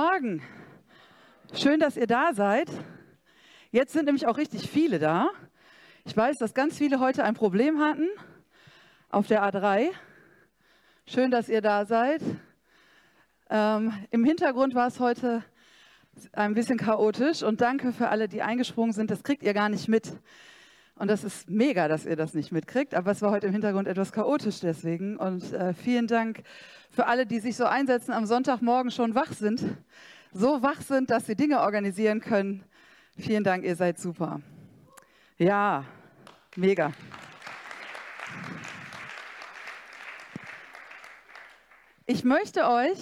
Morgen. Schön, dass ihr da seid. Jetzt sind nämlich auch richtig viele da. Ich weiß, dass ganz viele heute ein Problem hatten auf der A3. Schön, dass ihr da seid. Ähm, Im Hintergrund war es heute ein bisschen chaotisch und danke für alle, die eingesprungen sind. Das kriegt ihr gar nicht mit. Und das ist mega, dass ihr das nicht mitkriegt, aber es war heute im Hintergrund etwas chaotisch deswegen. Und äh, vielen Dank für alle, die sich so einsetzen, am Sonntagmorgen schon wach sind. So wach sind, dass sie Dinge organisieren können. Vielen Dank, ihr seid super. Ja, mega. Ich möchte euch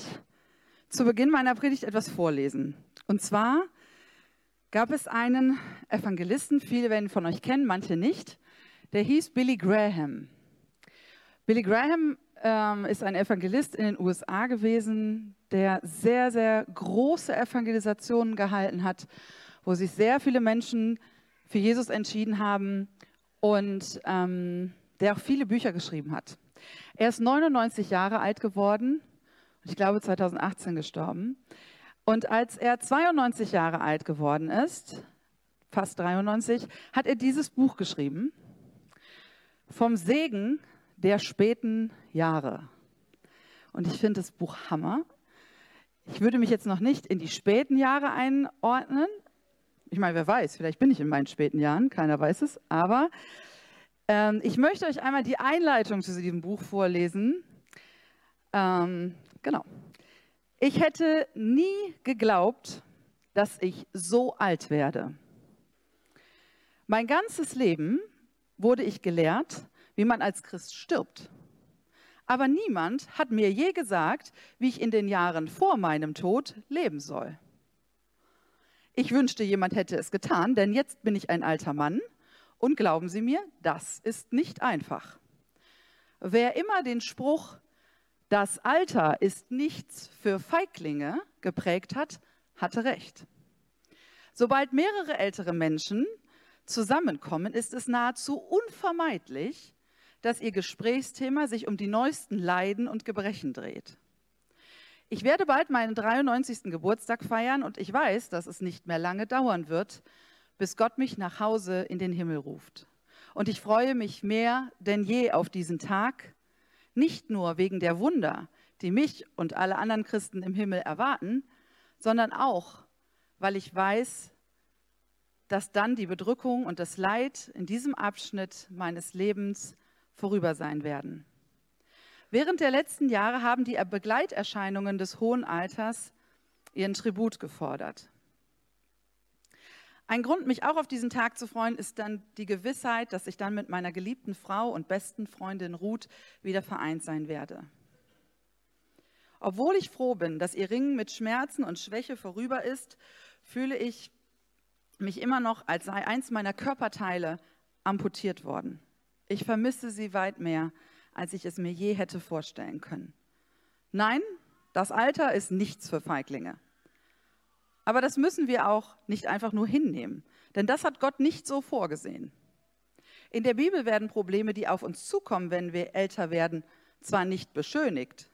zu Beginn meiner Predigt etwas vorlesen. Und zwar gab es einen Evangelisten, viele werden von euch kennen, manche nicht, der hieß Billy Graham. Billy Graham ähm, ist ein Evangelist in den USA gewesen, der sehr, sehr große Evangelisationen gehalten hat, wo sich sehr viele Menschen für Jesus entschieden haben und ähm, der auch viele Bücher geschrieben hat. Er ist 99 Jahre alt geworden ich glaube 2018 gestorben. Und als er 92 Jahre alt geworden ist, fast 93, hat er dieses Buch geschrieben. Vom Segen der späten Jahre. Und ich finde das Buch Hammer. Ich würde mich jetzt noch nicht in die späten Jahre einordnen. Ich meine, wer weiß, vielleicht bin ich in meinen späten Jahren, keiner weiß es. Aber ähm, ich möchte euch einmal die Einleitung zu diesem Buch vorlesen. Ähm, genau. Ich hätte nie geglaubt, dass ich so alt werde. Mein ganzes Leben wurde ich gelehrt, wie man als Christ stirbt. Aber niemand hat mir je gesagt, wie ich in den Jahren vor meinem Tod leben soll. Ich wünschte, jemand hätte es getan, denn jetzt bin ich ein alter Mann und glauben Sie mir, das ist nicht einfach. Wer immer den Spruch, das Alter ist nichts für Feiglinge geprägt hat, hatte recht. Sobald mehrere ältere Menschen zusammenkommen, ist es nahezu unvermeidlich, dass Ihr Gesprächsthema sich um die neuesten Leiden und Gebrechen dreht. Ich werde bald meinen 93. Geburtstag feiern und ich weiß, dass es nicht mehr lange dauern wird, bis Gott mich nach Hause in den Himmel ruft. Und ich freue mich mehr denn je auf diesen Tag, nicht nur wegen der Wunder, die mich und alle anderen Christen im Himmel erwarten, sondern auch, weil ich weiß, dass dann die Bedrückung und das Leid in diesem Abschnitt meines Lebens vorüber sein werden. Während der letzten Jahre haben die Begleiterscheinungen des hohen Alters ihren Tribut gefordert. Ein Grund, mich auch auf diesen Tag zu freuen, ist dann die Gewissheit, dass ich dann mit meiner geliebten Frau und besten Freundin Ruth wieder vereint sein werde. Obwohl ich froh bin, dass ihr Ringen mit Schmerzen und Schwäche vorüber ist, fühle ich mich immer noch, als sei eins meiner Körperteile amputiert worden. Ich vermisse sie weit mehr, als ich es mir je hätte vorstellen können. Nein, das Alter ist nichts für Feiglinge. Aber das müssen wir auch nicht einfach nur hinnehmen, denn das hat Gott nicht so vorgesehen. In der Bibel werden Probleme, die auf uns zukommen, wenn wir älter werden, zwar nicht beschönigt,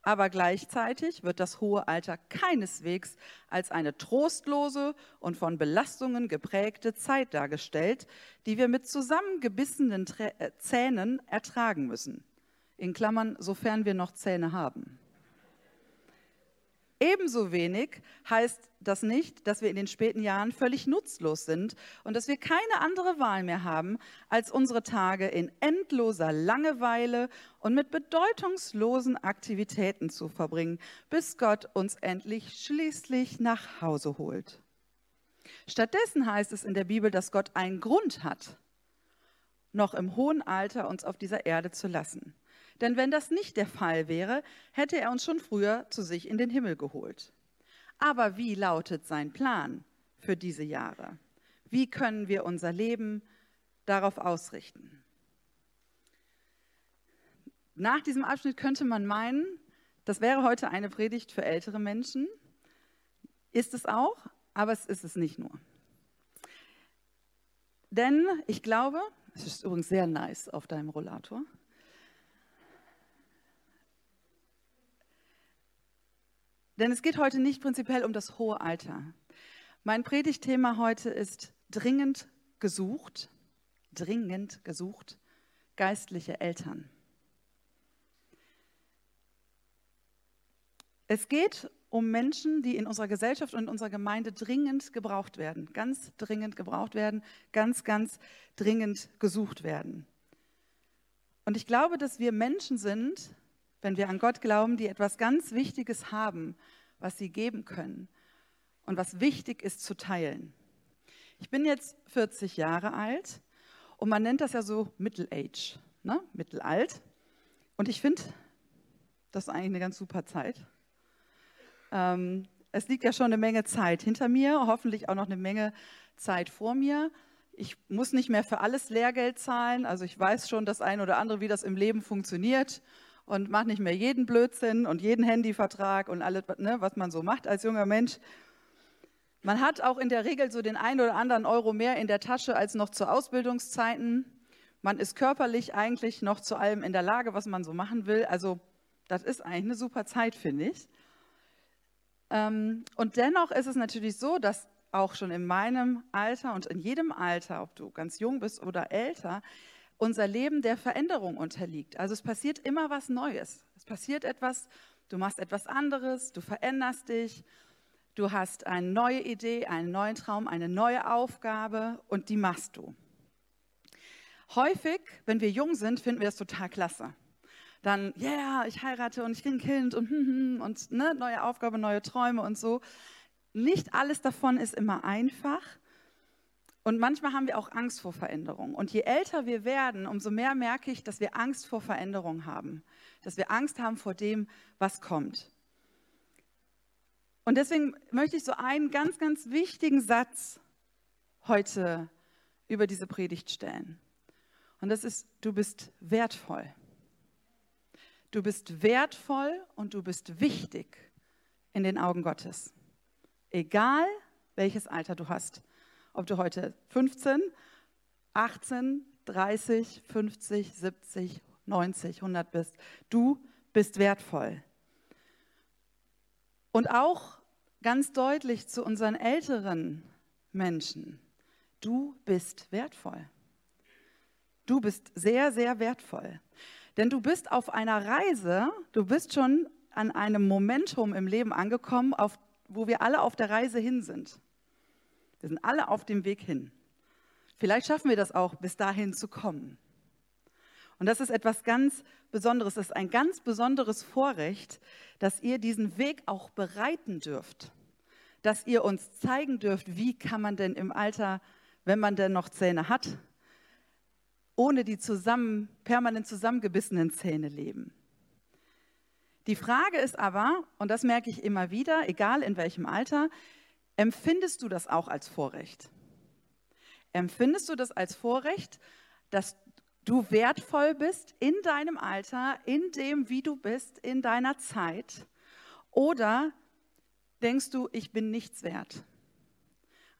aber gleichzeitig wird das hohe Alter keineswegs als eine trostlose und von Belastungen geprägte Zeit dargestellt, die wir mit zusammengebissenen äh, Zähnen ertragen müssen. In Klammern, sofern wir noch Zähne haben. Ebenso wenig heißt das nicht, dass wir in den späten Jahren völlig nutzlos sind und dass wir keine andere Wahl mehr haben, als unsere Tage in endloser Langeweile und mit bedeutungslosen Aktivitäten zu verbringen, bis Gott uns endlich schließlich nach Hause holt. Stattdessen heißt es in der Bibel, dass Gott einen Grund hat, noch im hohen Alter uns auf dieser Erde zu lassen. Denn wenn das nicht der Fall wäre, hätte er uns schon früher zu sich in den Himmel geholt. Aber wie lautet sein Plan für diese Jahre? Wie können wir unser Leben darauf ausrichten? Nach diesem Abschnitt könnte man meinen, das wäre heute eine Predigt für ältere Menschen. Ist es auch, aber es ist es nicht nur. Denn ich glaube, es ist übrigens sehr nice auf deinem Rollator. Denn es geht heute nicht prinzipiell um das hohe Alter. Mein Predigtthema heute ist dringend gesucht, dringend gesucht, geistliche Eltern. Es geht um Menschen, die in unserer Gesellschaft und in unserer Gemeinde dringend gebraucht werden, ganz dringend gebraucht werden, ganz, ganz dringend gesucht werden. Und ich glaube, dass wir Menschen sind, wenn wir an Gott glauben, die etwas ganz Wichtiges haben, was sie geben können und was wichtig ist zu teilen. Ich bin jetzt 40 Jahre alt und man nennt das ja so Middle Age, ne? mittelalt. Und ich finde, das ist eigentlich eine ganz super Zeit. Ähm, es liegt ja schon eine Menge Zeit hinter mir, hoffentlich auch noch eine Menge Zeit vor mir. Ich muss nicht mehr für alles Lehrgeld zahlen. Also ich weiß schon das eine oder andere, wie das im Leben funktioniert und mache nicht mehr jeden Blödsinn und jeden Handyvertrag und alles, ne, was man so macht als junger Mensch. Man hat auch in der Regel so den einen oder anderen Euro mehr in der Tasche als noch zu Ausbildungszeiten. Man ist körperlich eigentlich noch zu allem in der Lage, was man so machen will. Also das ist eigentlich eine super Zeit, finde ich. Ähm, und dennoch ist es natürlich so, dass auch schon in meinem Alter und in jedem Alter, ob du ganz jung bist oder älter, unser Leben der Veränderung unterliegt. Also es passiert immer was Neues. Es passiert etwas, du machst etwas anderes, du veränderst dich, du hast eine neue Idee, einen neuen Traum, eine neue Aufgabe und die machst du. Häufig, wenn wir jung sind, finden wir das total klasse dann, ja, yeah, ich heirate und ich kriege ein Kind und, hm, hm, und ne, neue Aufgabe, neue Träume und so. Nicht alles davon ist immer einfach. Und manchmal haben wir auch Angst vor Veränderung. Und je älter wir werden, umso mehr merke ich, dass wir Angst vor Veränderung haben. Dass wir Angst haben vor dem, was kommt. Und deswegen möchte ich so einen ganz, ganz wichtigen Satz heute über diese Predigt stellen. Und das ist, du bist wertvoll. Du bist wertvoll und du bist wichtig in den Augen Gottes. Egal welches Alter du hast. Ob du heute 15, 18, 30, 50, 70, 90, 100 bist. Du bist wertvoll. Und auch ganz deutlich zu unseren älteren Menschen. Du bist wertvoll. Du bist sehr, sehr wertvoll. Denn du bist auf einer Reise, du bist schon an einem Momentum im Leben angekommen, auf, wo wir alle auf der Reise hin sind. Wir sind alle auf dem Weg hin. Vielleicht schaffen wir das auch, bis dahin zu kommen. Und das ist etwas ganz Besonderes. Das ist ein ganz besonderes Vorrecht, dass ihr diesen Weg auch bereiten dürft. Dass ihr uns zeigen dürft, wie kann man denn im Alter, wenn man denn noch Zähne hat, ohne die zusammen, permanent zusammengebissenen Zähne leben. Die Frage ist aber, und das merke ich immer wieder, egal in welchem Alter, empfindest du das auch als Vorrecht? Empfindest du das als Vorrecht, dass du wertvoll bist in deinem Alter, in dem, wie du bist, in deiner Zeit? Oder denkst du, ich bin nichts wert?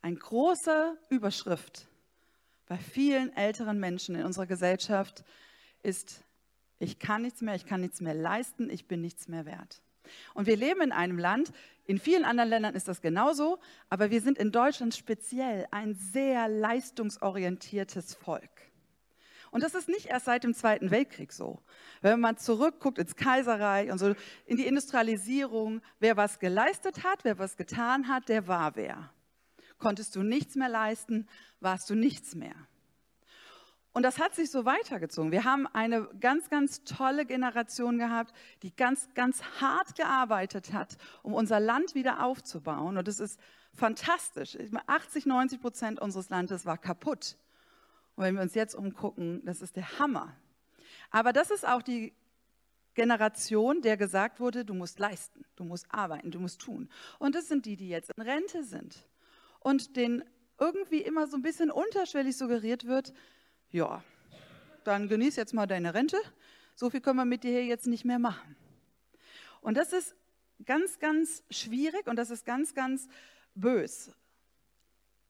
Eine große Überschrift bei vielen älteren Menschen in unserer Gesellschaft ist, ich kann nichts mehr, ich kann nichts mehr leisten, ich bin nichts mehr wert. Und wir leben in einem Land, in vielen anderen Ländern ist das genauso, aber wir sind in Deutschland speziell ein sehr leistungsorientiertes Volk. Und das ist nicht erst seit dem Zweiten Weltkrieg so. Wenn man zurückguckt ins Kaiserreich und so in die Industrialisierung, wer was geleistet hat, wer was getan hat, der war wer. Konntest du nichts mehr leisten, warst du nichts mehr. Und das hat sich so weitergezogen. Wir haben eine ganz, ganz tolle Generation gehabt, die ganz, ganz hart gearbeitet hat, um unser Land wieder aufzubauen. Und es ist fantastisch. 80, 90 Prozent unseres Landes war kaputt. Und wenn wir uns jetzt umgucken, das ist der Hammer. Aber das ist auch die Generation, der gesagt wurde, du musst leisten, du musst arbeiten, du musst tun. Und das sind die, die jetzt in Rente sind und denen irgendwie immer so ein bisschen unterschwellig suggeriert wird, ja, dann genieß jetzt mal deine Rente, so viel können wir mit dir hier jetzt nicht mehr machen. Und das ist ganz, ganz schwierig und das ist ganz, ganz bös.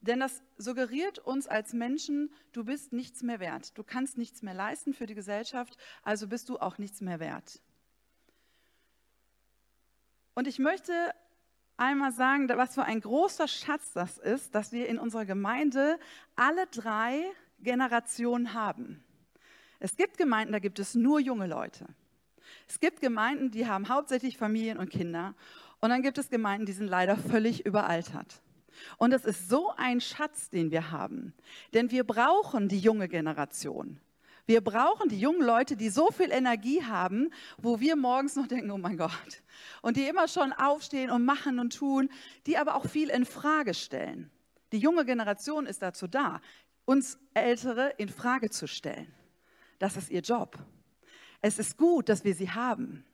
Denn das suggeriert uns als Menschen, du bist nichts mehr wert. Du kannst nichts mehr leisten für die Gesellschaft, also bist du auch nichts mehr wert. Und ich möchte einmal sagen, was für ein großer Schatz das ist, dass wir in unserer Gemeinde alle drei Generationen haben. Es gibt Gemeinden, da gibt es nur junge Leute. Es gibt Gemeinden, die haben hauptsächlich Familien und Kinder. Und dann gibt es Gemeinden, die sind leider völlig überaltert. Und es ist so ein Schatz, den wir haben. Denn wir brauchen die junge Generation. Wir brauchen die jungen Leute, die so viel Energie haben, wo wir morgens noch denken, oh mein Gott. Und die immer schon aufstehen und machen und tun, die aber auch viel in Frage stellen. Die junge Generation ist dazu da, uns Ältere in Frage zu stellen. Das ist ihr Job. Es ist gut, dass wir sie haben.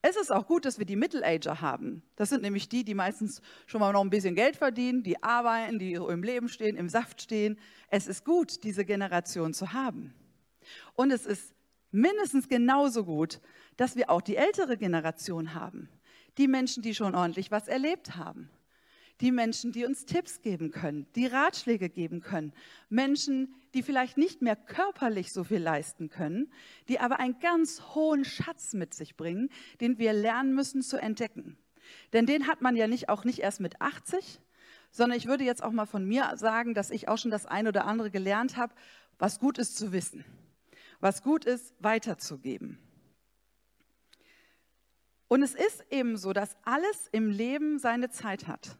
Es ist auch gut, dass wir die Middle-Ager haben. Das sind nämlich die, die meistens schon mal noch ein bisschen Geld verdienen, die arbeiten, die im Leben stehen, im Saft stehen. Es ist gut, diese Generation zu haben. Und es ist mindestens genauso gut, dass wir auch die ältere Generation haben. Die Menschen, die schon ordentlich was erlebt haben die Menschen, die uns Tipps geben können, die Ratschläge geben können, Menschen, die vielleicht nicht mehr körperlich so viel leisten können, die aber einen ganz hohen Schatz mit sich bringen, den wir lernen müssen zu entdecken. Denn den hat man ja nicht auch nicht erst mit 80, sondern ich würde jetzt auch mal von mir sagen, dass ich auch schon das eine oder andere gelernt habe, was gut ist zu wissen, was gut ist weiterzugeben. Und es ist eben so, dass alles im Leben seine Zeit hat.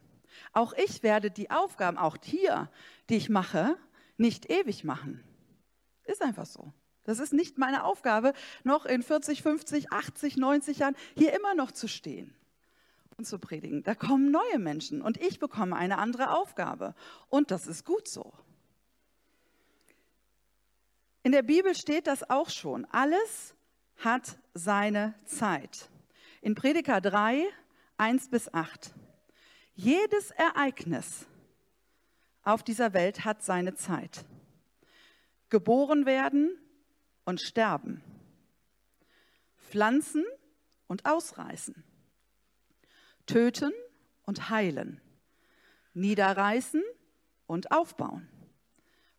Auch ich werde die Aufgaben, auch hier, die ich mache, nicht ewig machen. Ist einfach so. Das ist nicht meine Aufgabe, noch in 40, 50, 80, 90 Jahren hier immer noch zu stehen und zu predigen. Da kommen neue Menschen und ich bekomme eine andere Aufgabe. Und das ist gut so. In der Bibel steht das auch schon. Alles hat seine Zeit. In Prediger 3, 1 bis 8. Jedes Ereignis auf dieser Welt hat seine Zeit. Geboren werden und sterben. Pflanzen und ausreißen. Töten und heilen. Niederreißen und aufbauen.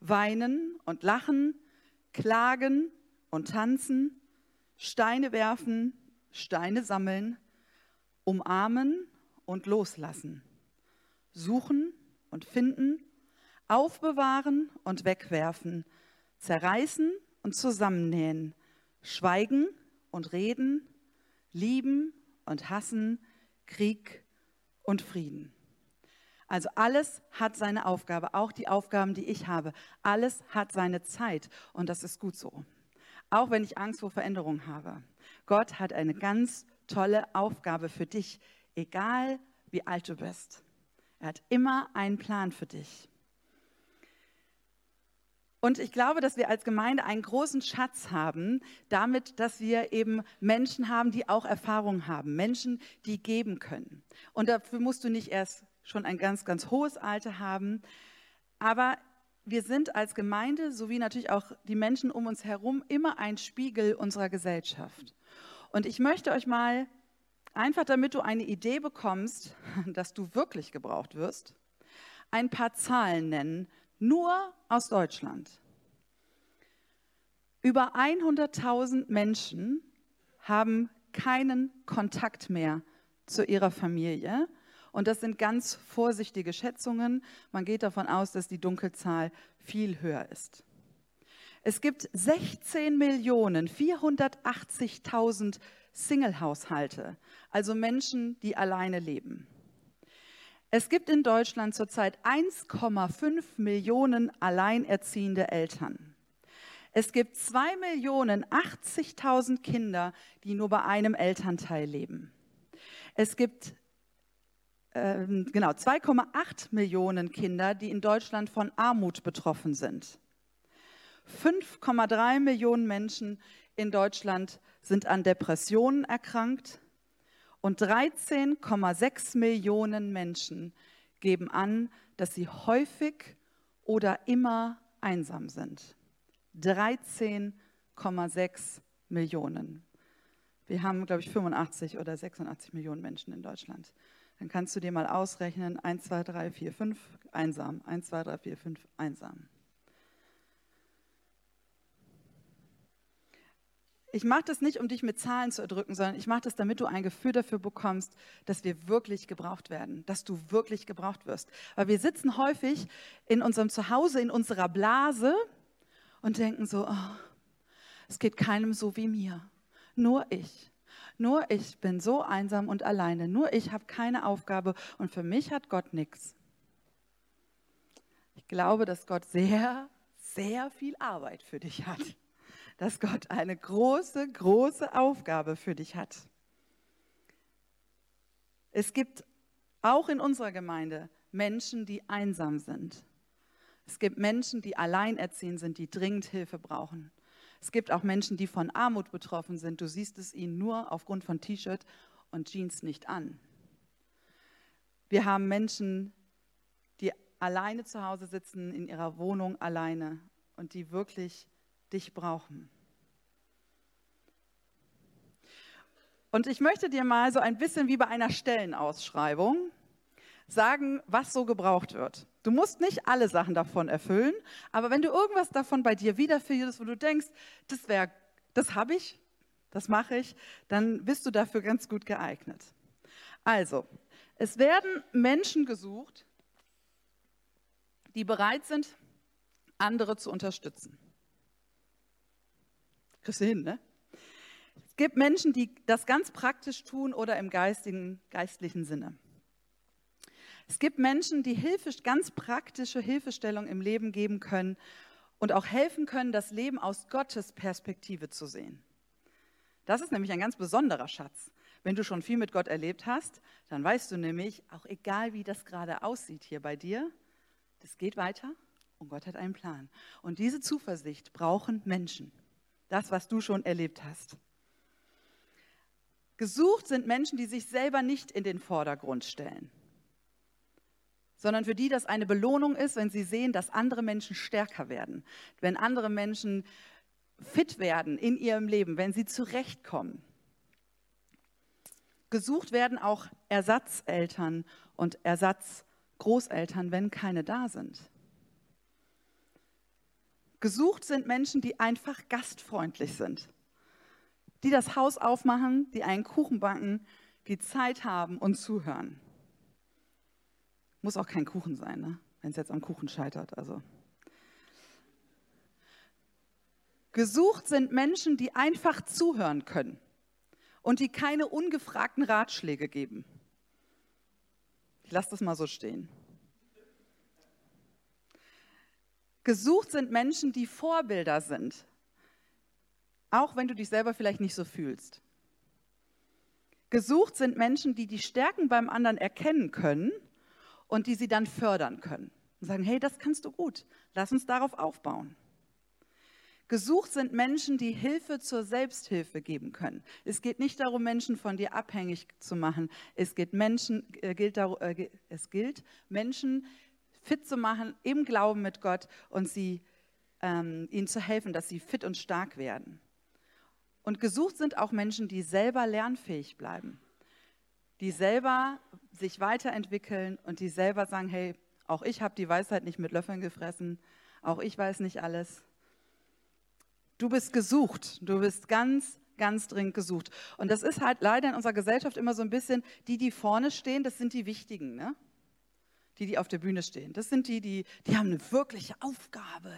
Weinen und lachen. Klagen und tanzen. Steine werfen, Steine sammeln. Umarmen und loslassen, suchen und finden, aufbewahren und wegwerfen, zerreißen und zusammennähen, schweigen und reden, lieben und hassen, Krieg und Frieden. Also alles hat seine Aufgabe, auch die Aufgaben, die ich habe. Alles hat seine Zeit und das ist gut so. Auch wenn ich Angst vor Veränderung habe. Gott hat eine ganz tolle Aufgabe für dich egal wie alt du bist. Er hat immer einen Plan für dich. Und ich glaube, dass wir als Gemeinde einen großen Schatz haben, damit, dass wir eben Menschen haben, die auch Erfahrung haben, Menschen, die geben können. Und dafür musst du nicht erst schon ein ganz, ganz hohes Alter haben, aber wir sind als Gemeinde, sowie natürlich auch die Menschen um uns herum, immer ein Spiegel unserer Gesellschaft. Und ich möchte euch mal einfach damit du eine Idee bekommst, dass du wirklich gebraucht wirst, ein paar Zahlen nennen, nur aus Deutschland. Über 100.000 Menschen haben keinen Kontakt mehr zu ihrer Familie. Und das sind ganz vorsichtige Schätzungen. Man geht davon aus, dass die Dunkelzahl viel höher ist. Es gibt 16.480.000 Single-Haushalte, also Menschen, die alleine leben. Es gibt in Deutschland zurzeit 1,5 Millionen alleinerziehende Eltern. Es gibt 2.080.000 Kinder, die nur bei einem Elternteil leben. Es gibt äh, genau 2,8 Millionen Kinder, die in Deutschland von Armut betroffen sind. 5,3 Millionen Menschen in Deutschland sind an Depressionen erkrankt und 13,6 Millionen Menschen geben an, dass sie häufig oder immer einsam sind. 13,6 Millionen. Wir haben, glaube ich, 85 oder 86 Millionen Menschen in Deutschland. Dann kannst du dir mal ausrechnen, 1, 2, 3, 4, 5, einsam. 1, 2, 3, 4, 5, einsam. Ich mache das nicht, um dich mit Zahlen zu erdrücken, sondern ich mache das, damit du ein Gefühl dafür bekommst, dass wir wirklich gebraucht werden, dass du wirklich gebraucht wirst. Weil wir sitzen häufig in unserem Zuhause, in unserer Blase und denken so, oh, es geht keinem so wie mir. Nur ich. Nur ich bin so einsam und alleine. Nur ich habe keine Aufgabe und für mich hat Gott nichts. Ich glaube, dass Gott sehr, sehr viel Arbeit für dich hat dass Gott eine große, große Aufgabe für dich hat. Es gibt auch in unserer Gemeinde Menschen, die einsam sind. Es gibt Menschen, die alleinerziehend sind, die dringend Hilfe brauchen. Es gibt auch Menschen, die von Armut betroffen sind. Du siehst es ihnen nur aufgrund von T-Shirt und Jeans nicht an. Wir haben Menschen, die alleine zu Hause sitzen, in ihrer Wohnung alleine und die wirklich dich brauchen. Und ich möchte dir mal so ein bisschen wie bei einer Stellenausschreibung sagen, was so gebraucht wird. Du musst nicht alle Sachen davon erfüllen, aber wenn du irgendwas davon bei dir wiederfindest, wo du denkst, das wäre, das habe ich, das mache ich, dann bist du dafür ganz gut geeignet. Also, es werden Menschen gesucht, die bereit sind, andere zu unterstützen. Kriegst du hin, ne? Es gibt Menschen, die das ganz praktisch tun oder im geistigen, geistlichen Sinne. Es gibt Menschen, die Hilfe, ganz praktische Hilfestellung im Leben geben können und auch helfen können, das Leben aus Gottes Perspektive zu sehen. Das ist nämlich ein ganz besonderer Schatz. Wenn du schon viel mit Gott erlebt hast, dann weißt du nämlich, auch egal wie das gerade aussieht hier bei dir, das geht weiter und Gott hat einen Plan. Und diese Zuversicht brauchen Menschen. Das, was du schon erlebt hast. Gesucht sind Menschen, die sich selber nicht in den Vordergrund stellen sondern für die das eine Belohnung ist, wenn sie sehen, dass andere Menschen stärker werden, wenn andere Menschen fit werden in ihrem Leben, wenn sie zurechtkommen. Gesucht werden auch Ersatzeltern und Ersatzgroßeltern, wenn keine da sind. Gesucht sind Menschen, die einfach gastfreundlich sind, die das Haus aufmachen, die einen Kuchen backen, die Zeit haben und zuhören. Muss auch kein Kuchen sein, ne? wenn es jetzt am Kuchen scheitert. Also. Gesucht sind Menschen, die einfach zuhören können und die keine ungefragten Ratschläge geben. Ich lasse das mal so stehen. Gesucht sind Menschen, die Vorbilder sind, auch wenn du dich selber vielleicht nicht so fühlst. Gesucht sind Menschen, die die Stärken beim anderen erkennen können und die sie dann fördern können und sagen, hey, das kannst du gut, lass uns darauf aufbauen. Gesucht sind Menschen, die Hilfe zur Selbsthilfe geben können. Es geht nicht darum, Menschen von dir abhängig zu machen. Es, geht Menschen, äh, gilt, äh, es gilt, Menschen fit zu machen im Glauben mit Gott und sie, ähm, ihnen zu helfen, dass sie fit und stark werden. Und gesucht sind auch Menschen, die selber lernfähig bleiben die selber sich weiterentwickeln und die selber sagen, hey, auch ich habe die Weisheit nicht mit Löffeln gefressen, auch ich weiß nicht alles. Du bist gesucht, du bist ganz, ganz dringend gesucht. Und das ist halt leider in unserer Gesellschaft immer so ein bisschen, die, die vorne stehen, das sind die Wichtigen, ne? Die, die auf der Bühne stehen. Das sind die, die, die haben eine wirkliche Aufgabe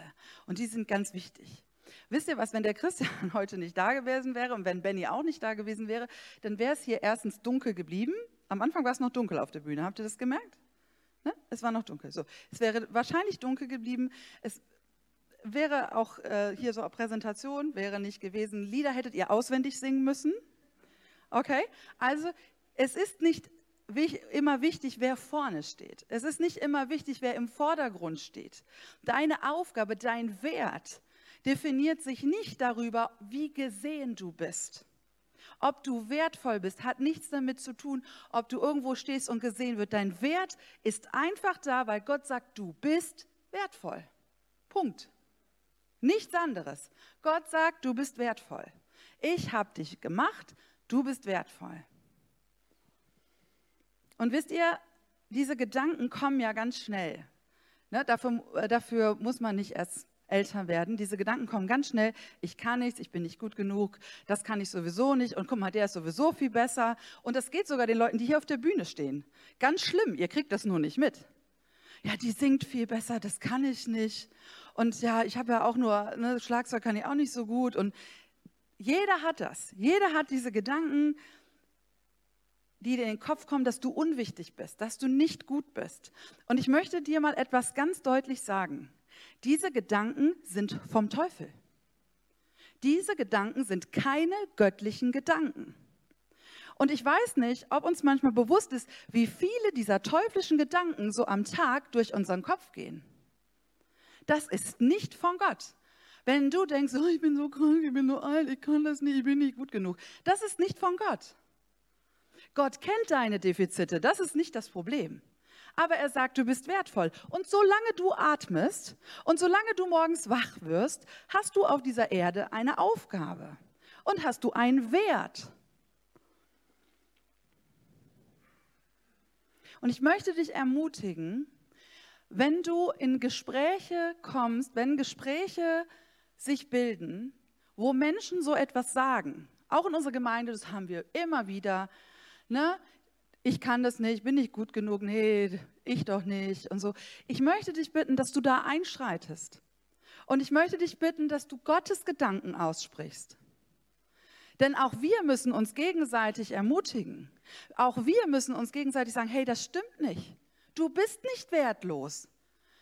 und die sind ganz wichtig. Wisst ihr was, wenn der Christian heute nicht da gewesen wäre und wenn Benny auch nicht da gewesen wäre, dann wäre es hier erstens dunkel geblieben. Am Anfang war es noch dunkel auf der Bühne. Habt ihr das gemerkt? Ne? Es war noch dunkel. So. Es wäre wahrscheinlich dunkel geblieben. Es wäre auch äh, hier so eine Präsentation, wäre nicht gewesen. Lieder hättet ihr auswendig singen müssen. Okay? Also, es ist nicht immer wichtig, wer vorne steht. Es ist nicht immer wichtig, wer im Vordergrund steht. Deine Aufgabe, dein Wert definiert sich nicht darüber, wie gesehen du bist. Ob du wertvoll bist, hat nichts damit zu tun, ob du irgendwo stehst und gesehen wird. Dein Wert ist einfach da, weil Gott sagt, du bist wertvoll. Punkt. Nichts anderes. Gott sagt, du bist wertvoll. Ich habe dich gemacht, du bist wertvoll. Und wisst ihr, diese Gedanken kommen ja ganz schnell. Ne, dafür, äh, dafür muss man nicht erst älter werden. Diese Gedanken kommen ganz schnell. Ich kann nichts, ich bin nicht gut genug, das kann ich sowieso nicht. Und guck mal, der ist sowieso viel besser. Und das geht sogar den Leuten, die hier auf der Bühne stehen. Ganz schlimm, ihr kriegt das nur nicht mit. Ja, die singt viel besser, das kann ich nicht. Und ja, ich habe ja auch nur, ne, Schlagzeug kann ich auch nicht so gut. Und jeder hat das. Jeder hat diese Gedanken, die dir in den Kopf kommen, dass du unwichtig bist, dass du nicht gut bist. Und ich möchte dir mal etwas ganz deutlich sagen. Diese Gedanken sind vom Teufel. Diese Gedanken sind keine göttlichen Gedanken. Und ich weiß nicht, ob uns manchmal bewusst ist, wie viele dieser teuflischen Gedanken so am Tag durch unseren Kopf gehen. Das ist nicht von Gott. Wenn du denkst, oh, ich bin so krank, ich bin so alt, ich kann das nicht, ich bin nicht gut genug, das ist nicht von Gott. Gott kennt deine Defizite, das ist nicht das Problem aber er sagt, du bist wertvoll. Und solange du atmest und solange du morgens wach wirst, hast du auf dieser Erde eine Aufgabe und hast du einen Wert. Und ich möchte dich ermutigen, wenn du in Gespräche kommst, wenn Gespräche sich bilden, wo Menschen so etwas sagen, auch in unserer Gemeinde, das haben wir immer wieder, ne? ich kann das nicht, bin nicht gut genug, nee, ich doch nicht und so. Ich möchte dich bitten, dass du da einschreitest. Und ich möchte dich bitten, dass du Gottes Gedanken aussprichst. Denn auch wir müssen uns gegenseitig ermutigen. Auch wir müssen uns gegenseitig sagen, hey, das stimmt nicht. Du bist nicht wertlos.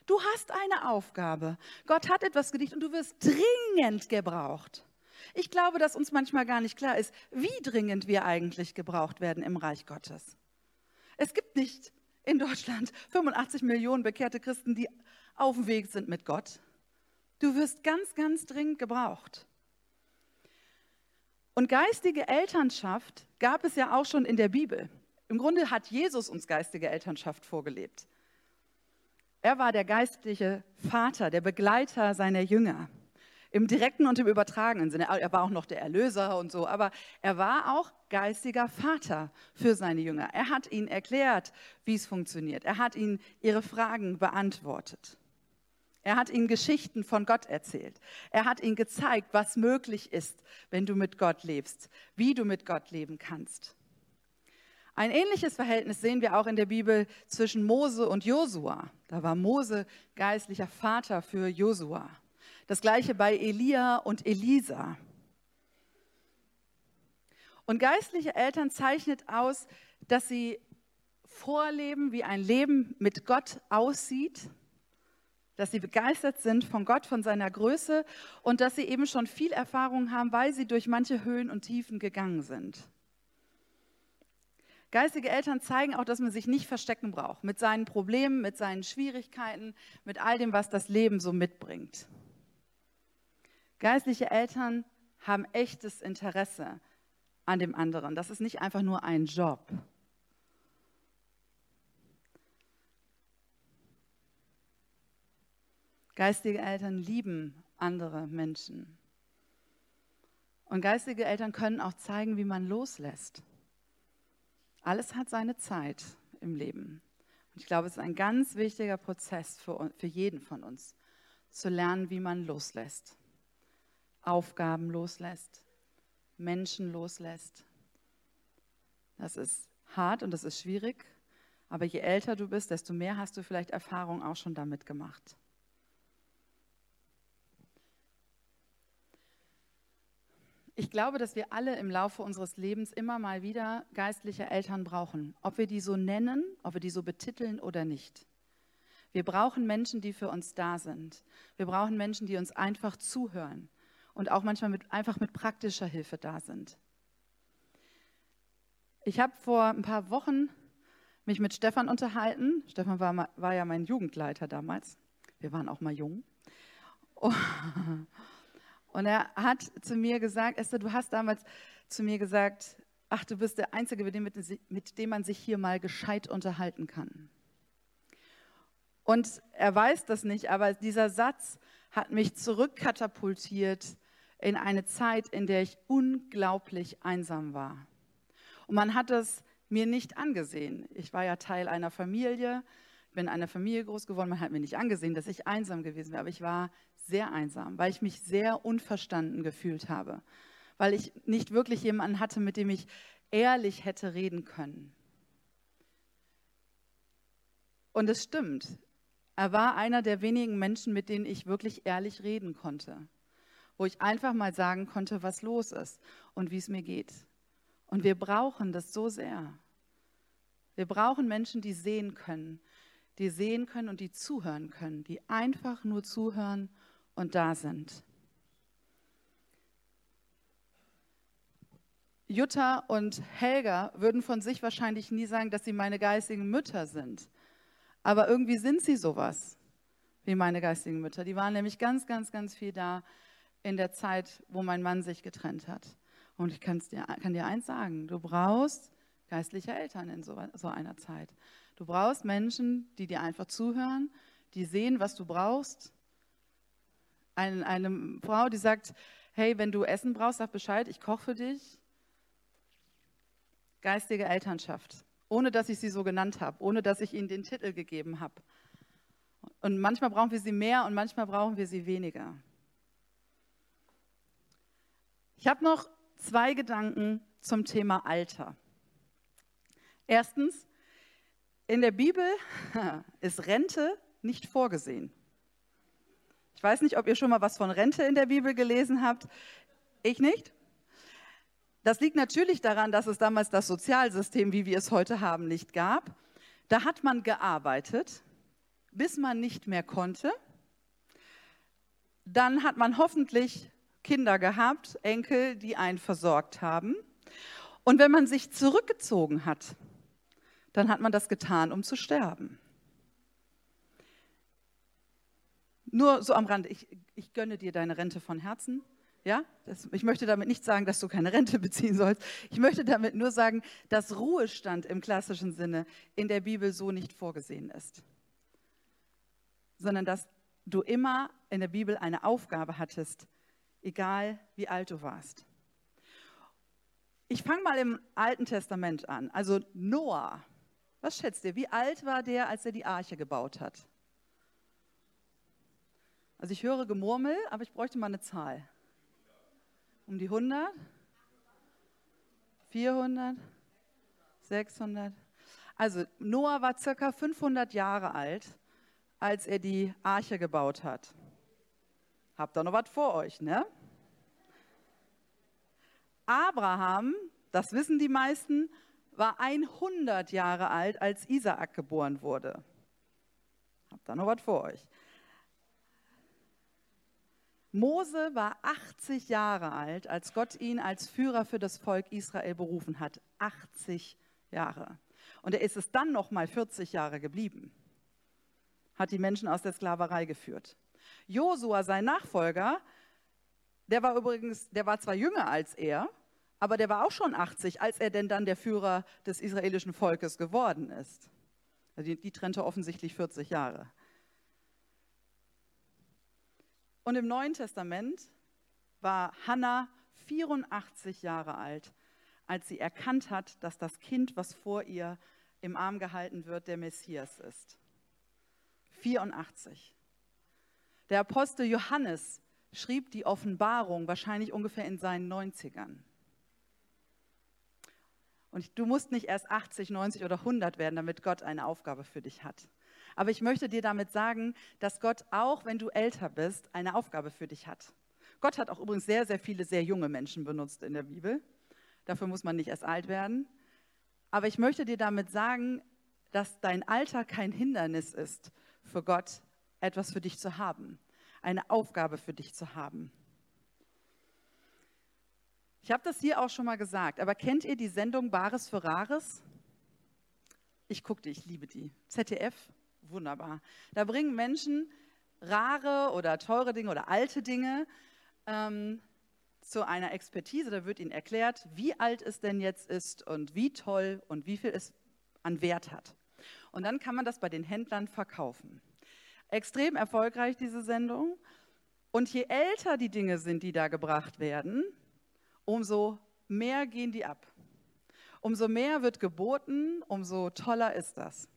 Du hast eine Aufgabe. Gott hat etwas gedicht und du wirst dringend gebraucht. Ich glaube, dass uns manchmal gar nicht klar ist, wie dringend wir eigentlich gebraucht werden im Reich Gottes. Es gibt nicht in Deutschland 85 Millionen bekehrte Christen, die auf dem Weg sind mit Gott. Du wirst ganz, ganz dringend gebraucht. Und geistige Elternschaft gab es ja auch schon in der Bibel. Im Grunde hat Jesus uns geistige Elternschaft vorgelebt. Er war der geistliche Vater, der Begleiter seiner Jünger im direkten und im übertragenen Sinne. Er war auch noch der Erlöser und so, aber er war auch geistiger Vater für seine Jünger. Er hat ihnen erklärt, wie es funktioniert. Er hat ihnen ihre Fragen beantwortet. Er hat ihnen Geschichten von Gott erzählt. Er hat ihnen gezeigt, was möglich ist, wenn du mit Gott lebst, wie du mit Gott leben kannst. Ein ähnliches Verhältnis sehen wir auch in der Bibel zwischen Mose und Josua. Da war Mose geistlicher Vater für Josua. Das gleiche bei Elia und Elisa. Und geistliche Eltern zeichnet aus, dass sie vorleben, wie ein Leben mit Gott aussieht, dass sie begeistert sind von Gott, von seiner Größe und dass sie eben schon viel Erfahrung haben, weil sie durch manche Höhen und Tiefen gegangen sind. Geistige Eltern zeigen auch, dass man sich nicht verstecken braucht mit seinen Problemen, mit seinen Schwierigkeiten, mit all dem, was das Leben so mitbringt. Geistliche Eltern haben echtes Interesse an dem anderen. Das ist nicht einfach nur ein Job. Geistige Eltern lieben andere Menschen. Und geistige Eltern können auch zeigen, wie man loslässt. Alles hat seine Zeit im Leben. Und ich glaube, es ist ein ganz wichtiger Prozess für, für jeden von uns, zu lernen, wie man loslässt. Aufgaben loslässt, Menschen loslässt. Das ist hart und das ist schwierig, aber je älter du bist, desto mehr hast du vielleicht Erfahrung auch schon damit gemacht. Ich glaube, dass wir alle im Laufe unseres Lebens immer mal wieder geistliche Eltern brauchen, ob wir die so nennen, ob wir die so betiteln oder nicht. Wir brauchen Menschen, die für uns da sind. Wir brauchen Menschen, die uns einfach zuhören, und auch manchmal mit, einfach mit praktischer Hilfe da sind. Ich habe vor ein paar Wochen mich mit Stefan unterhalten. Stefan war, war ja mein Jugendleiter damals. Wir waren auch mal jung. Und er hat zu mir gesagt, Esther, du hast damals zu mir gesagt, ach, du bist der Einzige, mit dem, mit dem man sich hier mal gescheit unterhalten kann. Und er weiß das nicht, aber dieser Satz hat mich zurückkatapultiert in eine Zeit, in der ich unglaublich einsam war. Und man hat es mir nicht angesehen. Ich war ja Teil einer Familie, bin in einer Familie groß geworden, man hat mir nicht angesehen, dass ich einsam gewesen wäre, aber ich war sehr einsam, weil ich mich sehr unverstanden gefühlt habe, weil ich nicht wirklich jemanden hatte, mit dem ich ehrlich hätte reden können. Und es stimmt, er war einer der wenigen Menschen, mit denen ich wirklich ehrlich reden konnte, wo ich einfach mal sagen konnte, was los ist und wie es mir geht. Und wir brauchen das so sehr. Wir brauchen Menschen, die sehen können, die sehen können und die zuhören können, die einfach nur zuhören und da sind. Jutta und Helga würden von sich wahrscheinlich nie sagen, dass sie meine geistigen Mütter sind. Aber irgendwie sind sie sowas wie meine geistigen Mütter. Die waren nämlich ganz, ganz, ganz viel da in der Zeit, wo mein Mann sich getrennt hat. Und ich dir, kann dir eins sagen, du brauchst geistliche Eltern in so, so einer Zeit. Du brauchst Menschen, die dir einfach zuhören, die sehen, was du brauchst. Eine, eine Frau, die sagt, hey, wenn du Essen brauchst, sag Bescheid, ich koche für dich. Geistige Elternschaft, ohne dass ich sie so genannt habe, ohne dass ich ihnen den Titel gegeben habe. Und manchmal brauchen wir sie mehr und manchmal brauchen wir sie weniger. Ich habe noch zwei Gedanken zum Thema Alter. Erstens, in der Bibel ist Rente nicht vorgesehen. Ich weiß nicht, ob ihr schon mal was von Rente in der Bibel gelesen habt. Ich nicht. Das liegt natürlich daran, dass es damals das Sozialsystem, wie wir es heute haben, nicht gab. Da hat man gearbeitet, bis man nicht mehr konnte. Dann hat man hoffentlich Kinder gehabt, Enkel, die einen versorgt haben. Und wenn man sich zurückgezogen hat, dann hat man das getan, um zu sterben. Nur so am Rande, ich, ich gönne dir deine Rente von Herzen. Ja, das, ich möchte damit nicht sagen, dass du keine Rente beziehen sollst. Ich möchte damit nur sagen, dass Ruhestand im klassischen Sinne in der Bibel so nicht vorgesehen ist, sondern dass du immer in der Bibel eine Aufgabe hattest, egal wie alt du warst. Ich fange mal im Alten Testament an. Also Noah was schätzt ihr, wie alt war der, als er die Arche gebaut hat? Also ich höre Gemurmel, aber ich bräuchte mal eine Zahl. Um die 100? 400? 600? Also Noah war circa 500 Jahre alt, als er die Arche gebaut hat. Habt ihr noch was vor euch, ne? Abraham, das wissen die meisten, war 100 Jahre alt, als Isaak geboren wurde. Habt da noch was vor euch? Mose war 80 Jahre alt, als Gott ihn als Führer für das Volk Israel berufen hat. 80 Jahre. Und er ist es dann noch mal 40 Jahre geblieben. Hat die Menschen aus der Sklaverei geführt. Josua, sein Nachfolger, der war übrigens, der war zwar jünger als er, aber der war auch schon 80, als er denn dann der Führer des israelischen Volkes geworden ist. Also die, die trennte offensichtlich 40 Jahre. Und im Neuen Testament war Hannah 84 Jahre alt, als sie erkannt hat, dass das Kind, was vor ihr im Arm gehalten wird, der Messias ist. 84. Der Apostel Johannes schrieb die Offenbarung wahrscheinlich ungefähr in seinen 90ern. Und du musst nicht erst 80, 90 oder 100 werden, damit Gott eine Aufgabe für dich hat. Aber ich möchte dir damit sagen, dass Gott auch, wenn du älter bist, eine Aufgabe für dich hat. Gott hat auch übrigens sehr, sehr viele sehr junge Menschen benutzt in der Bibel. Dafür muss man nicht erst alt werden. Aber ich möchte dir damit sagen, dass dein Alter kein Hindernis ist für Gott, etwas für dich zu haben, eine Aufgabe für dich zu haben. Ich habe das hier auch schon mal gesagt, aber kennt ihr die Sendung Bares für Rares? Ich gucke die, ich liebe die. ZDF, wunderbar. Da bringen Menschen rare oder teure Dinge oder alte Dinge ähm, zu einer Expertise. Da wird ihnen erklärt, wie alt es denn jetzt ist und wie toll und wie viel es an Wert hat. Und dann kann man das bei den Händlern verkaufen. Extrem erfolgreich diese Sendung. Und je älter die Dinge sind, die da gebracht werden, umso mehr gehen die ab. Umso mehr wird geboten, umso toller ist das.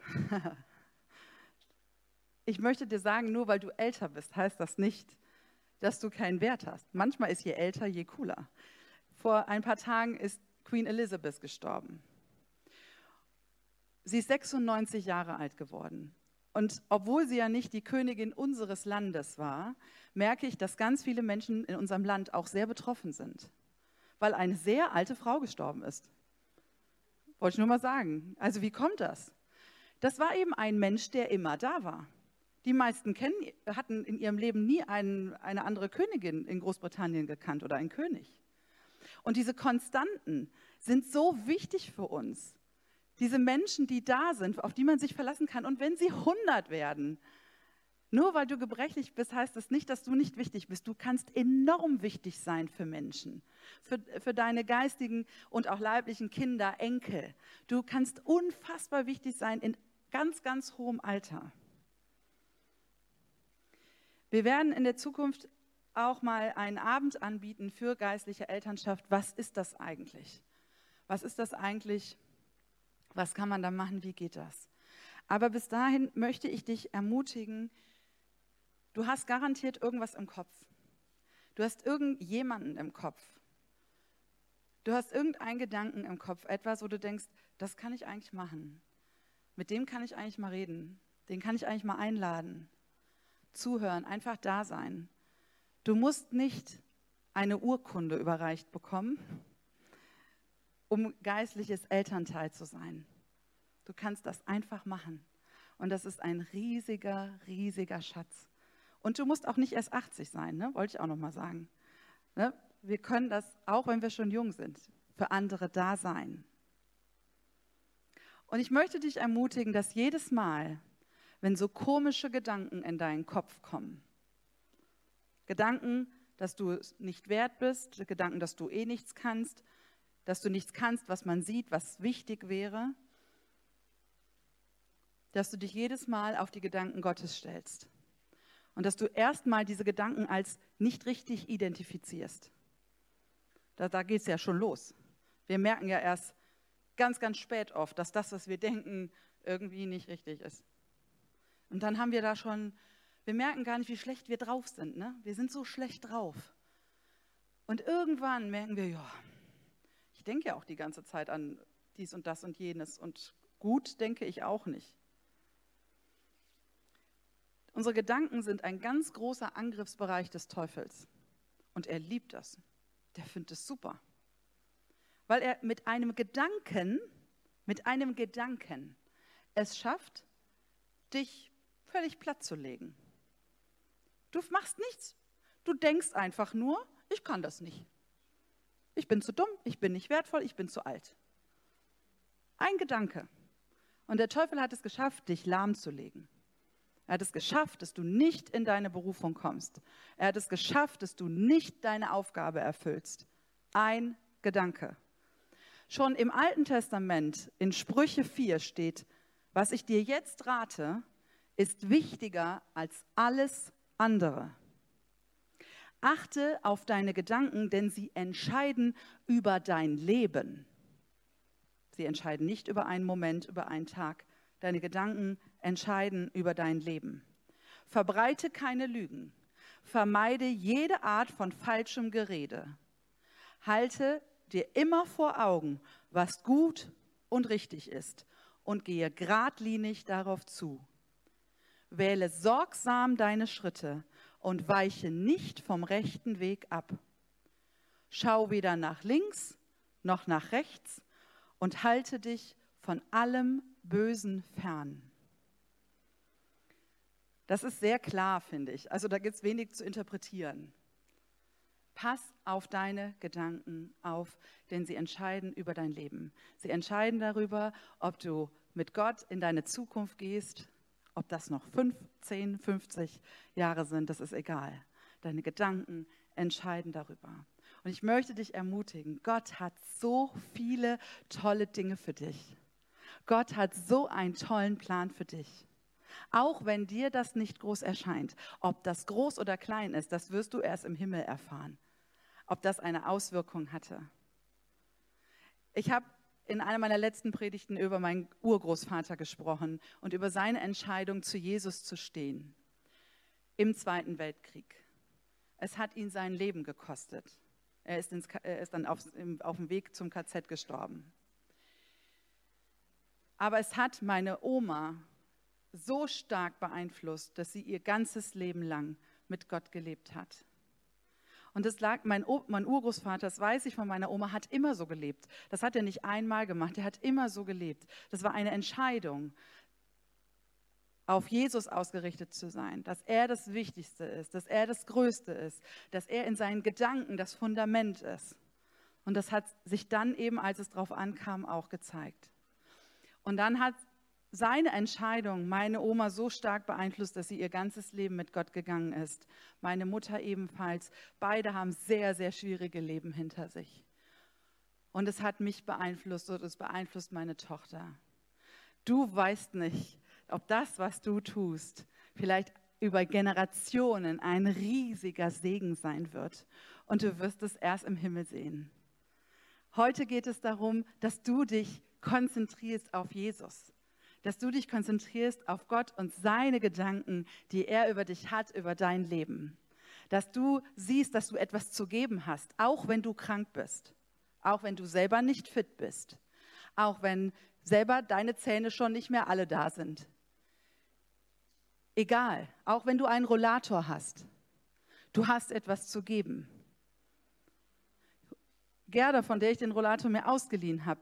Ich möchte dir sagen, nur weil du älter bist, heißt das nicht, dass du keinen Wert hast. Manchmal ist je älter, je cooler. Vor ein paar Tagen ist Queen Elizabeth gestorben. Sie ist 96 Jahre alt geworden. Und obwohl sie ja nicht die Königin unseres Landes war, merke ich, dass ganz viele Menschen in unserem Land auch sehr betroffen sind, weil eine sehr alte Frau gestorben ist. Wollte ich nur mal sagen. Also wie kommt das? Das war eben ein Mensch, der immer da war. Die meisten kennen, hatten in ihrem Leben nie einen, eine andere Königin in Großbritannien gekannt oder einen König. Und diese Konstanten sind so wichtig für uns. Diese Menschen, die da sind, auf die man sich verlassen kann. Und wenn sie 100 werden, nur weil du gebrechlich bist, heißt das nicht, dass du nicht wichtig bist. Du kannst enorm wichtig sein für Menschen, für, für deine geistigen und auch leiblichen Kinder, Enkel. Du kannst unfassbar wichtig sein in ganz, ganz hohem Alter. Wir werden in der Zukunft auch mal einen Abend anbieten für geistliche Elternschaft. Was ist das eigentlich? Was ist das eigentlich? Was kann man da machen? Wie geht das? Aber bis dahin möchte ich dich ermutigen, du hast garantiert irgendwas im Kopf. Du hast irgendjemanden im Kopf. Du hast irgendeinen Gedanken im Kopf, etwas, wo du denkst, das kann ich eigentlich machen. Mit dem kann ich eigentlich mal reden. Den kann ich eigentlich mal einladen. Zuhören, einfach da sein. Du musst nicht eine Urkunde überreicht bekommen, um geistliches Elternteil zu sein. Du kannst das einfach machen. Und das ist ein riesiger, riesiger Schatz. Und du musst auch nicht erst 80 sein, ne? wollte ich auch noch mal sagen. Ne? Wir können das, auch wenn wir schon jung sind, für andere da sein. Und ich möchte dich ermutigen, dass jedes Mal, wenn so komische Gedanken in deinen Kopf kommen, Gedanken, dass du nicht wert bist, Gedanken, dass du eh nichts kannst, dass du nichts kannst, was man sieht, was wichtig wäre, dass du dich jedes Mal auf die Gedanken Gottes stellst und dass du erstmal diese Gedanken als nicht richtig identifizierst. Da, da geht es ja schon los. Wir merken ja erst ganz, ganz spät oft, dass das, was wir denken, irgendwie nicht richtig ist. Und dann haben wir da schon, wir merken gar nicht, wie schlecht wir drauf sind. Ne? Wir sind so schlecht drauf. Und irgendwann merken wir, ja, denke ja auch die ganze Zeit an dies und das und jenes und gut denke ich auch nicht. Unsere Gedanken sind ein ganz großer Angriffsbereich des Teufels. Und er liebt das. Der findet es super. Weil er mit einem Gedanken, mit einem Gedanken es schafft, dich völlig platt zu legen. Du machst nichts. Du denkst einfach nur, ich kann das nicht. Ich bin zu dumm, ich bin nicht wertvoll, ich bin zu alt. Ein Gedanke. Und der Teufel hat es geschafft, dich lahmzulegen. Er hat es geschafft, dass du nicht in deine Berufung kommst. Er hat es geschafft, dass du nicht deine Aufgabe erfüllst. Ein Gedanke. Schon im Alten Testament in Sprüche 4 steht, was ich dir jetzt rate, ist wichtiger als alles andere. Achte auf deine Gedanken, denn sie entscheiden über dein Leben. Sie entscheiden nicht über einen Moment, über einen Tag. Deine Gedanken entscheiden über dein Leben. Verbreite keine Lügen. Vermeide jede Art von falschem Gerede. Halte dir immer vor Augen, was gut und richtig ist und gehe geradlinig darauf zu. Wähle sorgsam deine Schritte und weiche nicht vom rechten Weg ab. Schau weder nach links noch nach rechts und halte dich von allem Bösen fern. Das ist sehr klar, finde ich. Also da gibt es wenig zu interpretieren. Pass auf deine Gedanken auf, denn sie entscheiden über dein Leben. Sie entscheiden darüber, ob du mit Gott in deine Zukunft gehst ob das noch 5, 10, 50 Jahre sind, das ist egal. Deine Gedanken entscheiden darüber. Und ich möchte dich ermutigen, Gott hat so viele tolle Dinge für dich. Gott hat so einen tollen Plan für dich. Auch wenn dir das nicht groß erscheint, ob das groß oder klein ist, das wirst du erst im Himmel erfahren, ob das eine Auswirkung hatte. Ich habe in einer meiner letzten Predigten über meinen Urgroßvater gesprochen und über seine Entscheidung, zu Jesus zu stehen im Zweiten Weltkrieg. Es hat ihn sein Leben gekostet. Er ist, ins, er ist dann auf, auf dem Weg zum KZ gestorben. Aber es hat meine Oma so stark beeinflusst, dass sie ihr ganzes Leben lang mit Gott gelebt hat. Und das lag, mein, mein Urgroßvater, das weiß ich von meiner Oma, hat immer so gelebt. Das hat er nicht einmal gemacht, er hat immer so gelebt. Das war eine Entscheidung, auf Jesus ausgerichtet zu sein, dass er das Wichtigste ist, dass er das Größte ist, dass er in seinen Gedanken das Fundament ist. Und das hat sich dann eben, als es darauf ankam, auch gezeigt. Und dann hat seine Entscheidung meine Oma so stark beeinflusst, dass sie ihr ganzes Leben mit Gott gegangen ist. Meine Mutter ebenfalls. Beide haben sehr, sehr schwierige Leben hinter sich. Und es hat mich beeinflusst und es beeinflusst meine Tochter. Du weißt nicht, ob das, was du tust, vielleicht über Generationen ein riesiger Segen sein wird. Und du wirst es erst im Himmel sehen. Heute geht es darum, dass du dich konzentrierst auf Jesus dass du dich konzentrierst auf Gott und seine Gedanken, die er über dich hat, über dein Leben. Dass du siehst, dass du etwas zu geben hast, auch wenn du krank bist, auch wenn du selber nicht fit bist, auch wenn selber deine Zähne schon nicht mehr alle da sind. Egal, auch wenn du einen Rollator hast, du hast etwas zu geben. Gerda, von der ich den Rollator mir ausgeliehen habe,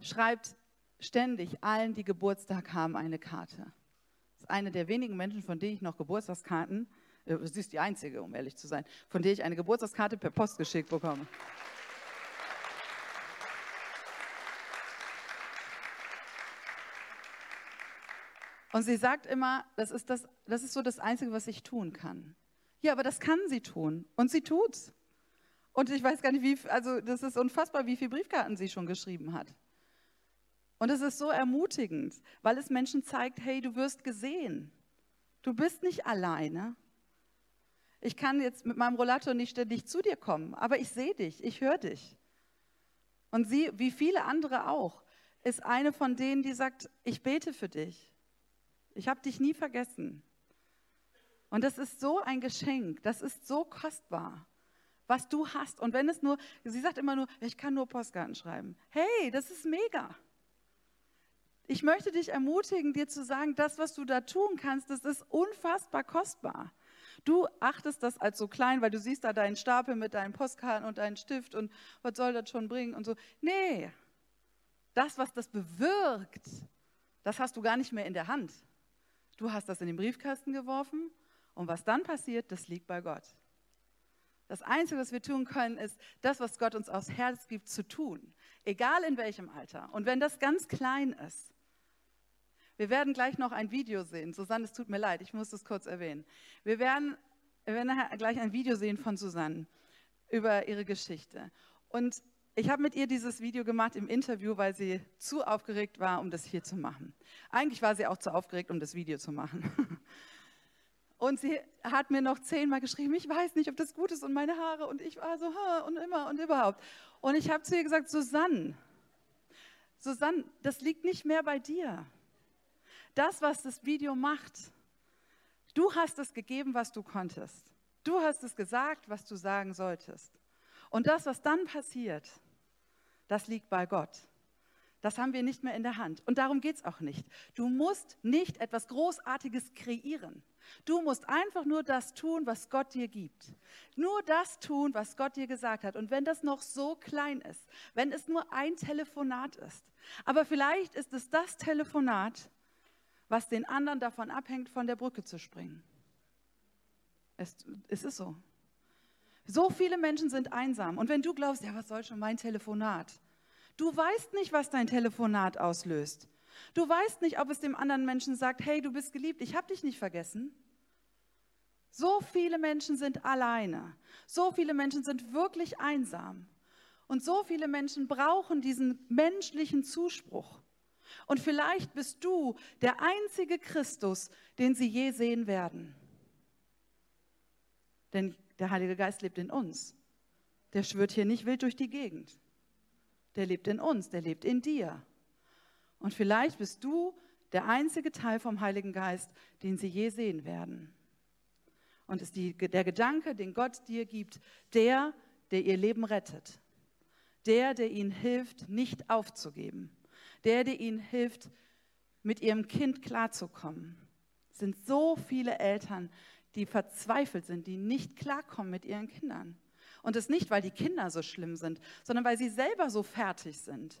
schreibt ständig allen, die Geburtstag haben, eine Karte. Das ist eine der wenigen Menschen, von denen ich noch Geburtstagskarten, äh, sie ist die einzige, um ehrlich zu sein, von der ich eine Geburtstagskarte per Post geschickt bekomme. Und sie sagt immer, das ist, das, das ist so das Einzige, was ich tun kann. Ja, aber das kann sie tun. Und sie tut's. Und ich weiß gar nicht, wie, also das ist unfassbar, wie viele Briefkarten sie schon geschrieben hat. Und es ist so ermutigend, weil es Menschen zeigt, hey, du wirst gesehen. Du bist nicht alleine. Ich kann jetzt mit meinem Rollator nicht ständig zu dir kommen, aber ich sehe dich, ich höre dich. Und sie, wie viele andere auch, ist eine von denen, die sagt, ich bete für dich. Ich habe dich nie vergessen. Und das ist so ein Geschenk, das ist so kostbar, was du hast. Und wenn es nur, sie sagt immer nur, ich kann nur Postkarten schreiben. Hey, das ist mega. Ich möchte dich ermutigen, dir zu sagen, das, was du da tun kannst, das ist unfassbar kostbar. Du achtest das als so klein, weil du siehst da deinen Stapel mit deinen Postkarten und deinen Stift und was soll das schon bringen und so. Nee, das, was das bewirkt, das hast du gar nicht mehr in der Hand. Du hast das in den Briefkasten geworfen und was dann passiert, das liegt bei Gott. Das Einzige, was wir tun können, ist das, was Gott uns aufs Herz gibt, zu tun. Egal in welchem Alter. Und wenn das ganz klein ist, wir werden gleich noch ein Video sehen. Susanne, es tut mir leid, ich muss das kurz erwähnen. Wir werden, wir werden gleich ein Video sehen von Susanne über ihre Geschichte. Und ich habe mit ihr dieses Video gemacht im Interview, weil sie zu aufgeregt war, um das hier zu machen. Eigentlich war sie auch zu aufgeregt, um das Video zu machen. Und sie hat mir noch zehnmal geschrieben, ich weiß nicht, ob das gut ist und meine Haare. Und ich war so, und immer und überhaupt. Und ich habe zu ihr gesagt, Susanne, Susanne, das liegt nicht mehr bei dir das, was das Video macht. Du hast es gegeben, was du konntest. Du hast es gesagt, was du sagen solltest. Und das, was dann passiert, das liegt bei Gott. Das haben wir nicht mehr in der Hand. Und darum geht es auch nicht. Du musst nicht etwas Großartiges kreieren. Du musst einfach nur das tun, was Gott dir gibt. Nur das tun, was Gott dir gesagt hat. Und wenn das noch so klein ist, wenn es nur ein Telefonat ist, aber vielleicht ist es das Telefonat, was den anderen davon abhängt, von der Brücke zu springen. Es, es ist so. So viele Menschen sind einsam. Und wenn du glaubst, ja, was soll schon mein Telefonat? Du weißt nicht, was dein Telefonat auslöst. Du weißt nicht, ob es dem anderen Menschen sagt, hey, du bist geliebt, ich habe dich nicht vergessen. So viele Menschen sind alleine. So viele Menschen sind wirklich einsam. Und so viele Menschen brauchen diesen menschlichen Zuspruch. Und vielleicht bist du der einzige Christus, den sie je sehen werden. Denn der Heilige Geist lebt in uns. Der schwört hier nicht wild durch die Gegend. der lebt in uns, der lebt in dir. Und vielleicht bist du der einzige Teil vom Heiligen Geist, den sie je sehen werden. Und ist die, der Gedanke, den Gott dir gibt, der, der ihr Leben rettet. Der, der ihnen hilft, nicht aufzugeben. Der, der ihnen hilft, mit ihrem Kind klarzukommen. Es sind so viele Eltern, die verzweifelt sind, die nicht klarkommen mit ihren Kindern. Und es nicht, weil die Kinder so schlimm sind, sondern weil sie selber so fertig sind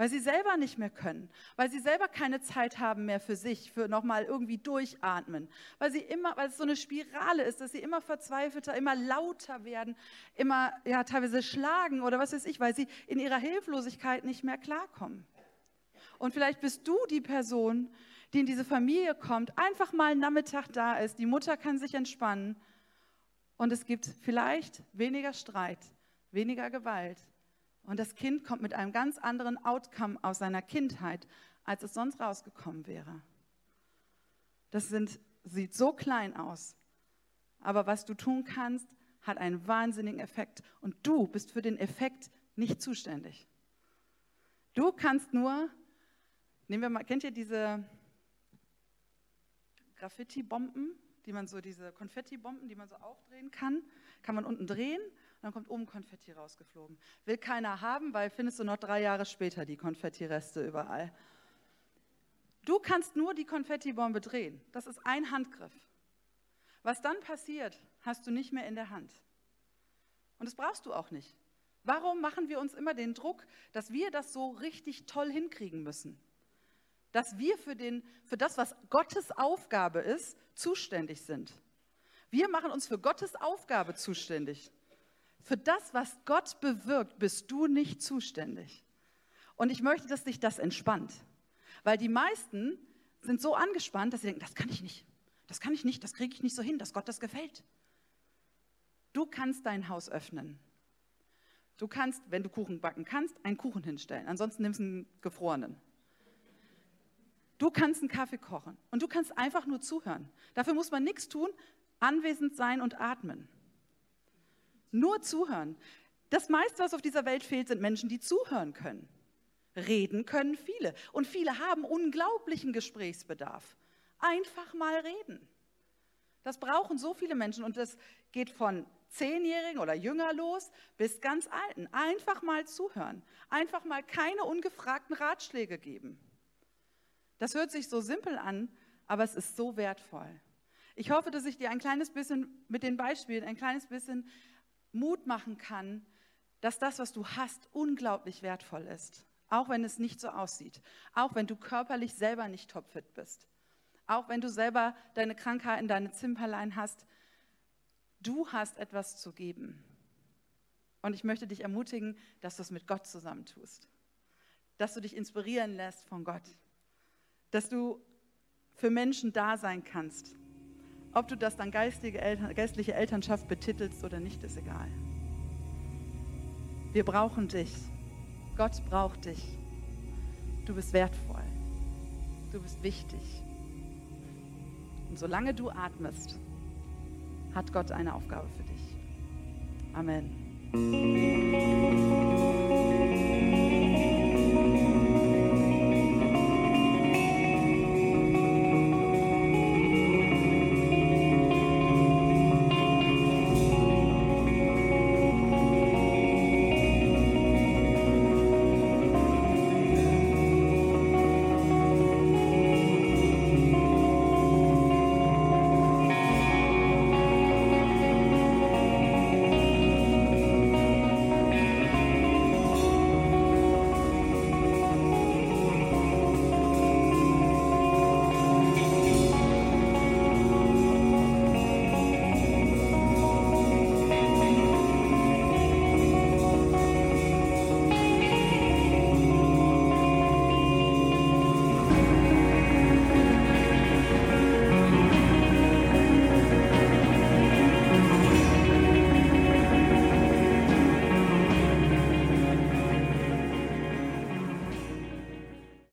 weil sie selber nicht mehr können, weil sie selber keine Zeit haben mehr für sich, für nochmal irgendwie durchatmen, weil sie immer, weil es so eine Spirale ist, dass sie immer verzweifelter, immer lauter werden, immer ja teilweise schlagen oder was weiß ich, weil sie in ihrer Hilflosigkeit nicht mehr klarkommen. Und vielleicht bist du die Person, die in diese Familie kommt, einfach mal Nachmittag da ist, die Mutter kann sich entspannen und es gibt vielleicht weniger Streit, weniger Gewalt, und das Kind kommt mit einem ganz anderen Outcome aus seiner Kindheit, als es sonst rausgekommen wäre. Das sind, sieht so klein aus. Aber was du tun kannst, hat einen wahnsinnigen Effekt. Und du bist für den Effekt nicht zuständig. Du kannst nur, nehmen wir mal, kennt ihr diese Graffiti-Bomben, die man so, diese Konfetti-Bomben, die man so aufdrehen kann? Kann man unten drehen dann kommt oben Konfetti rausgeflogen. Will keiner haben, weil findest du noch drei Jahre später die Konfettireste überall. Du kannst nur die Konfettibombe drehen. Das ist ein Handgriff. Was dann passiert, hast du nicht mehr in der Hand. Und das brauchst du auch nicht. Warum machen wir uns immer den Druck, dass wir das so richtig toll hinkriegen müssen? Dass wir für, den, für das, was Gottes Aufgabe ist, zuständig sind. Wir machen uns für Gottes Aufgabe zuständig. Für das, was Gott bewirkt, bist du nicht zuständig. Und ich möchte, dass dich das entspannt. Weil die meisten sind so angespannt, dass sie denken, das kann ich nicht, das kann ich nicht, das kriege ich nicht so hin, dass Gott das gefällt. Du kannst dein Haus öffnen. Du kannst, wenn du Kuchen backen kannst, einen Kuchen hinstellen. Ansonsten nimmst du einen gefrorenen. Du kannst einen Kaffee kochen und du kannst einfach nur zuhören. Dafür muss man nichts tun, anwesend sein und atmen. Nur zuhören. Das meiste, was auf dieser Welt fehlt, sind Menschen, die zuhören können. Reden können viele. Und viele haben unglaublichen Gesprächsbedarf. Einfach mal reden. Das brauchen so viele Menschen und das geht von Zehnjährigen oder Jünger los bis ganz Alten. Einfach mal zuhören. Einfach mal keine ungefragten Ratschläge geben. Das hört sich so simpel an, aber es ist so wertvoll. Ich hoffe, dass ich dir ein kleines bisschen mit den Beispielen ein kleines bisschen Mut machen kann, dass das, was du hast, unglaublich wertvoll ist. Auch wenn es nicht so aussieht. Auch wenn du körperlich selber nicht topfit bist. Auch wenn du selber deine Krankheiten, deine Zimperlein hast. Du hast etwas zu geben. Und ich möchte dich ermutigen, dass du es mit Gott zusammentust. Dass du dich inspirieren lässt von Gott. Dass du für Menschen da sein kannst ob du das dann geistige Eltern, geistliche Elternschaft betitelst oder nicht, ist egal. Wir brauchen dich. Gott braucht dich. Du bist wertvoll. Du bist wichtig. Und solange du atmest, hat Gott eine Aufgabe für dich. Amen.